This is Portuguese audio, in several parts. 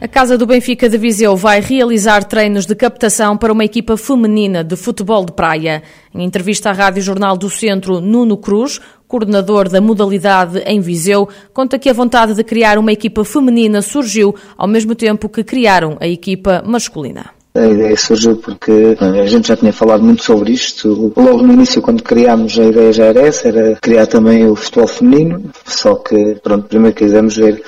A Casa do Benfica de Viseu vai realizar treinos de captação para uma equipa feminina de futebol de praia. Em entrevista à Rádio Jornal do Centro, Nuno Cruz, coordenador da modalidade em Viseu, conta que a vontade de criar uma equipa feminina surgiu ao mesmo tempo que criaram a equipa masculina. A ideia surgiu porque a gente já tinha falado muito sobre isto. Logo no início, quando criámos, a ideia já era essa, era criar também o futebol feminino. Só que, pronto, primeiro quisemos ver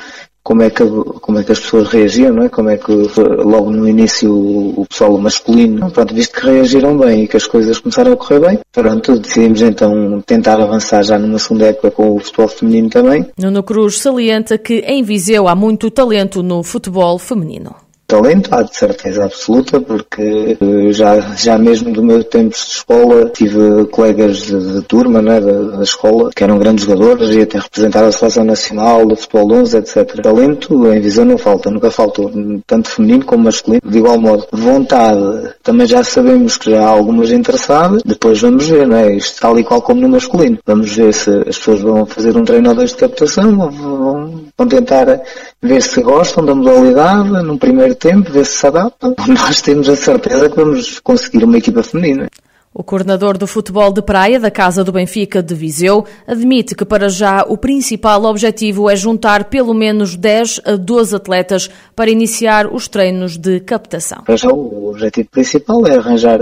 como é que como é que as pessoas reagiam, não é? Como é que logo no início o, pessoal masculino, pronto, visto que reagiram bem e que as coisas começaram a correr bem, pronto, decidimos então tentar avançar já numa segunda época com o futebol feminino também. Nuno Cruz salienta que em Viseu há muito talento no futebol feminino talento, há de certeza absoluta, porque eh, já, já mesmo do meu tempo de escola tive colegas de, de turma né, da, da, escola que eram grandes jogadores e até representaram a seleção nacional, do futebol 11, etc. Talento em visão não falta, nunca faltou, tanto feminino como masculino, de igual modo. Vontade, também já sabemos que já há algumas interessadas, depois vamos ver, né, isto tal e qual como no masculino. Vamos ver se as pessoas vão fazer um treino ou dois de captação, vão, vão tentar ver se gostam da modalidade num primeiro tempo, ver se se adaptam. Nós temos a certeza que vamos conseguir uma equipa feminina. O coordenador do futebol de praia da Casa do Benfica de Viseu admite que para já o principal objetivo é juntar pelo menos 10 a 12 atletas para iniciar os treinos de captação. Para já o objetivo principal é arranjar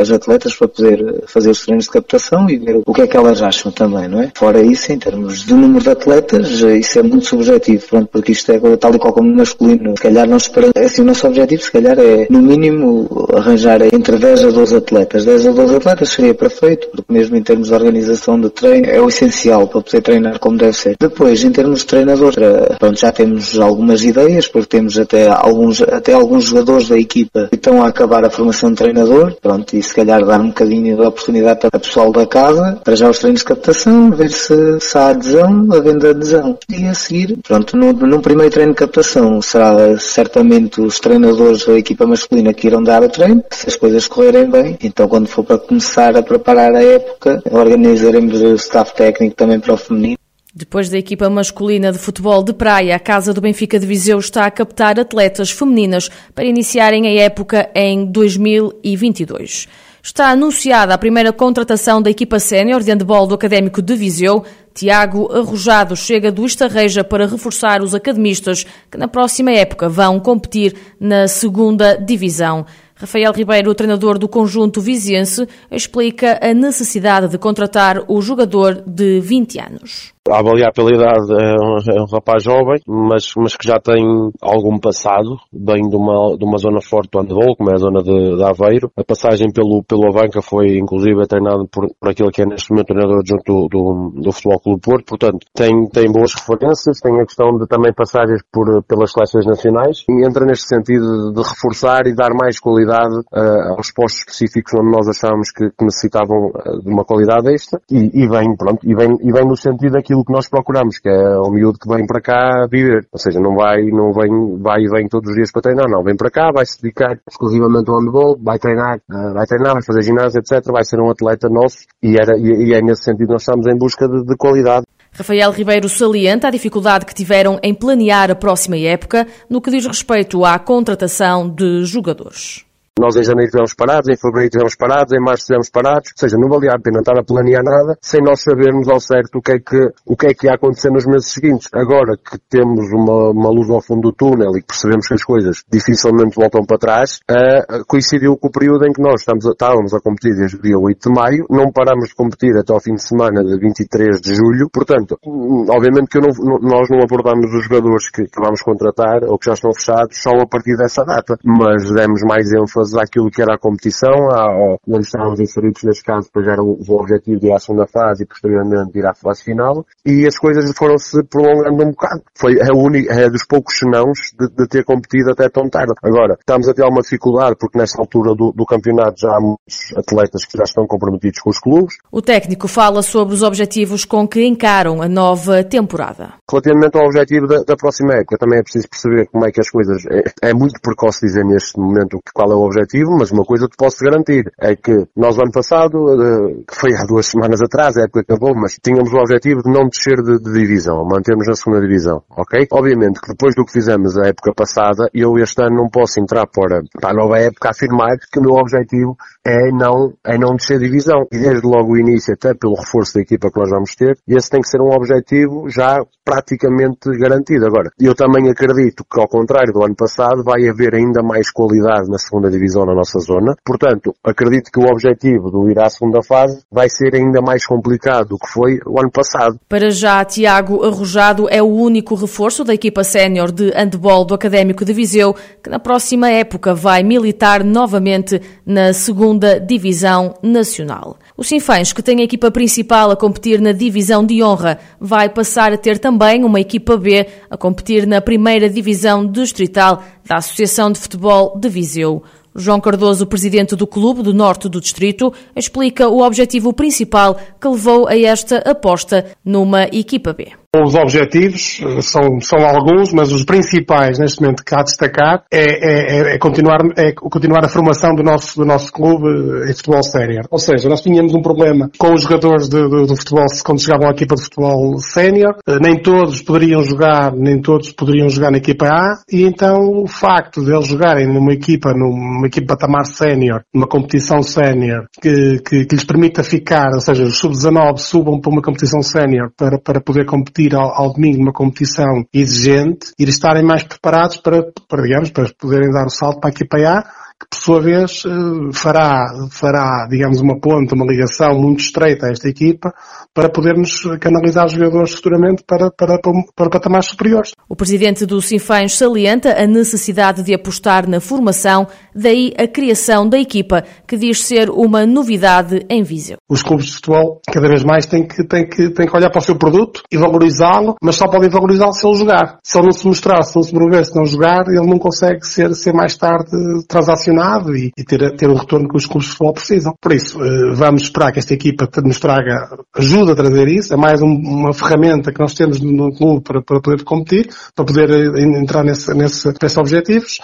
as atletas para poder fazer os treinos de captação e ver o que é que elas acham também, não é? Fora isso, em termos de número de atletas, isso é muito subjetivo, pronto, porque isto é tal e qual como masculino. Se calhar não esperamos, é assim, o nosso objetivo se calhar é no mínimo arranjar entre 10 a 12 atletas. 10 a 12 atletas seria perfeito, porque mesmo em termos de organização de treino é o essencial para poder treinar como deve ser. Depois, em termos de treinador, eh, pronto, já temos algumas ideias, porque temos até alguns, até alguns jogadores da equipa que estão a acabar a formação de treinador, pronto, e se calhar dar um bocadinho de oportunidade para o pessoal da casa, para já os treinos de captação, ver se, se há adesão, a venda de adesão. E a seguir, pronto, no, num primeiro treino de captação será certamente os treinadores da equipa masculina que irão dar o treino, se as coisas correrem bem, então quando for para começar a preparar a época, organizaremos o staff técnico também para o feminino. Depois da equipa masculina de futebol de praia, a Casa do Benfica de Viseu está a captar atletas femininas para iniciarem a época em 2022. Está anunciada a primeira contratação da equipa sénior de handball do Académico de Viseu. Tiago Arrojado chega do Estarreja para reforçar os academistas que na próxima época vão competir na segunda divisão. Rafael Ribeiro, treinador do conjunto viziense, explica a necessidade de contratar o jogador de 20 anos. A avaliar pela idade é um, é um, rapaz jovem, mas, mas que já tem algum passado, vem de uma, de uma zona forte do handball, como é a zona de, de Aveiro. A passagem pelo, pelo Avanca foi inclusive treinado por, por aquele que é neste momento treinador junto do, do, do Futebol Clube Porto, portanto tem, tem boas referências, tem a questão de também passagens por, pelas seleções nacionais e entra neste sentido de, reforçar e dar mais qualidade uh, aos postos específicos onde nós achávamos que, que necessitavam uh, de uma qualidade extra e, e vem, pronto, e vem, e vem no sentido daquilo aquilo que nós procuramos, que é o miúdo que vem para cá viver. Ou seja, não vai, não vem, vai e vem todos os dias para treinar, não. Vem para cá, vai se dedicar exclusivamente ao handball, vai treinar, uh, vai treinar, vai fazer ginásio, etc. Vai ser um atleta nosso e, era, e, e é nesse sentido nós estamos em busca de, de qualidade. Rafael Ribeiro salienta a dificuldade que tiveram em planear a próxima época no que diz respeito à contratação de jogadores. Nós em janeiro estivemos parados, em fevereiro estivemos parados, em março estivemos parados, ou seja, não valia a pena estar a planear nada sem nós sabermos ao certo o que é que, o que, é que ia acontecer nos meses seguintes. Agora que temos uma, uma luz ao fundo do túnel e que percebemos que as coisas dificilmente voltam para trás, uh, coincidiu com o período em que nós estamos a, estávamos a competir desde o dia 8 de maio, não paramos de competir até ao fim de semana de 23 de julho, portanto, obviamente que não, nós não abordamos os jogadores que, que vamos contratar ou que já estão fechados só a partir dessa data, mas demos mais ênfase equipas àquilo que era a competição, ao, onde estávamos inseridos neste caso, depois era o, o objetivo de ir à segunda fase e posteriormente ir à fase final, e as coisas foram-se prolongando um bocado. Foi a única, é dos poucos senãos de, de, ter competido até tão tarde. Agora, estamos a ter alguma dificuldade porque nesta altura do, do campeonato já há muitos atletas que já estão comprometidos com os clubes. O técnico fala sobre os objetivos com que encaram a nova temporada. Relativamente ao objetivo da, da próxima época, também é preciso perceber como é que as coisas, é, é muito precoce dizer neste momento qual é o objetivo, mas uma coisa te posso garantir, é que nós ano passado, eh, que foi há duas semanas atrás, a época acabou, mas tínhamos o objetivo de não descer de, de divisão, mantermos na segunda divisão, ok? Obviamente que depois do que fizemos a época passada, eu este ano não posso entrar para, para a nova época afirmar que o meu objetivo é não, é não descer divisão. E desde logo o início, até pelo reforço da equipa que nós vamos ter, esse tem que ser um objetivo já praticamente garantido. Agora, eu também acredito que ao contrário do ano passado, vai haver ainda mais qualidade na segunda divisão na nossa zona. Portanto, acredito que o objetivo do ir à segunda fase vai ser ainda mais complicado do que foi o ano passado. Para já, Tiago Arrojado é o único reforço da equipa sénior de handball do Académico de Viseu, que na próxima época vai militar novamente na segunda divisão nacional. O Sinfãs, que tem a equipa principal a competir na divisão de honra, vai passar a ter também uma equipa B a competir na primeira divisão distrital da Associação de Futebol de Viseu. João Cardoso, presidente do Clube do Norte do Distrito, explica o objetivo principal que levou a esta aposta numa equipa B. Os objetivos eh, são, são alguns, mas os principais neste momento que há a destacar é, é, é, é, continuar, é continuar a formação do nosso, do nosso clube eh, em futebol sénior. Ou seja, nós tínhamos um problema com os jogadores de, de, do futebol quando chegavam à equipa de futebol sénior. Eh, nem todos poderiam jogar, nem todos poderiam jogar na equipa A, e então o facto de eles jogarem numa equipa, numa equipa patamar sénior, numa competição sénior, que, que, que lhes permita ficar, ou seja, os sub-19 subam para uma competição sénior para, para poder competir competir ao, ao domingo numa competição exigente, ir estarem mais preparados para, para, digamos, para poderem dar o salto para a equipa A, que por sua vez eh, fará, fará, digamos, uma ponte, uma ligação muito estreita a esta equipa para podermos canalizar os jogadores futuramente para, para, para patamares superiores. O presidente do Sinfãs salienta a necessidade de apostar na formação, daí a criação da equipa, que diz ser uma novidade em Viseu. Os clubes de futebol cada vez mais têm que, têm que, têm que olhar para o seu produto e valorizá-lo, mas só podem valorizá-lo se ele jogar. Se ele não se mostrar, se não se prover, se não jogar, ele não consegue ser, ser mais tarde transacionado e, e ter, ter o retorno que os clubes de futebol precisam. Por isso, eh, vamos esperar que esta equipa nos traga ajuda ajuda a trazer isso, é mais um, uma ferramenta que nós temos no clube para, para poder competir, para poder eh, entrar nesse, nesse, nesses objetivos.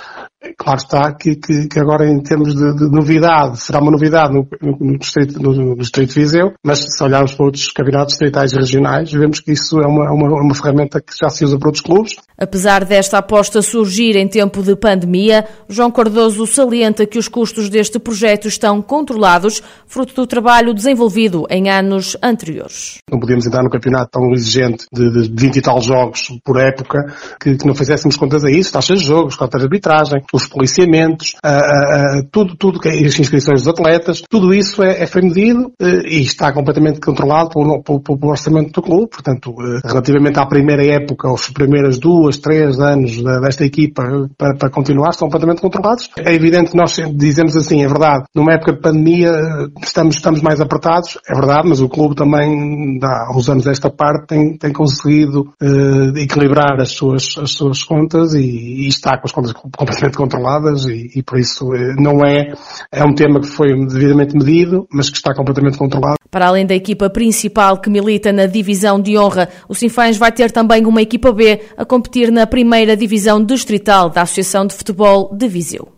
Claro está que, que, que agora em termos de, de, novidade, será uma novidade no, no, distrito, no, no distrito de Viseu, mas se olharmos para outros campeonatos distritais e regionais, vemos que isso é uma, uma, uma ferramenta que já se usa para outros clubes. Apesar desta aposta surgir em tempo de pandemia, João Cardoso salienta que os custos deste projeto estão controlados, fruto do trabalho desenvolvido em anos anteriores. Não podíamos entrar no campeonato tão exigente de, de 20 e tal jogos por época que, que não fizéssemos contas a isso, taxas de jogos, cotas de arbitragem, os policiamentos, tudo, tudo que as inscrições dos atletas, tudo isso é, é foi medido eh, e está completamente controlado pelo, pelo, pelo, orçamento do clube. Portanto, eh, relativamente à primeira época, aos primeiras duas, três anos desta equipa para, para continuar, estão completamente controlados. É evidente que nós dizemos assim, é verdade, numa época de pandemia estamos, estamos mais apertados, é verdade, mas o clube também, há uns anos esta parte, tem, tem conseguido equilibrar as suas, as suas contas e, e está com as contas completamente controladas e, e, por isso eh, não é, é um tema que foi devidamente medido, mas que está completamente controlado. Para além da equipa principal que milita na divisão de honra, o Sinfãs vai ter também uma equipa B a competir na primeira divisão distrital da Associação de Futebol de Viseu.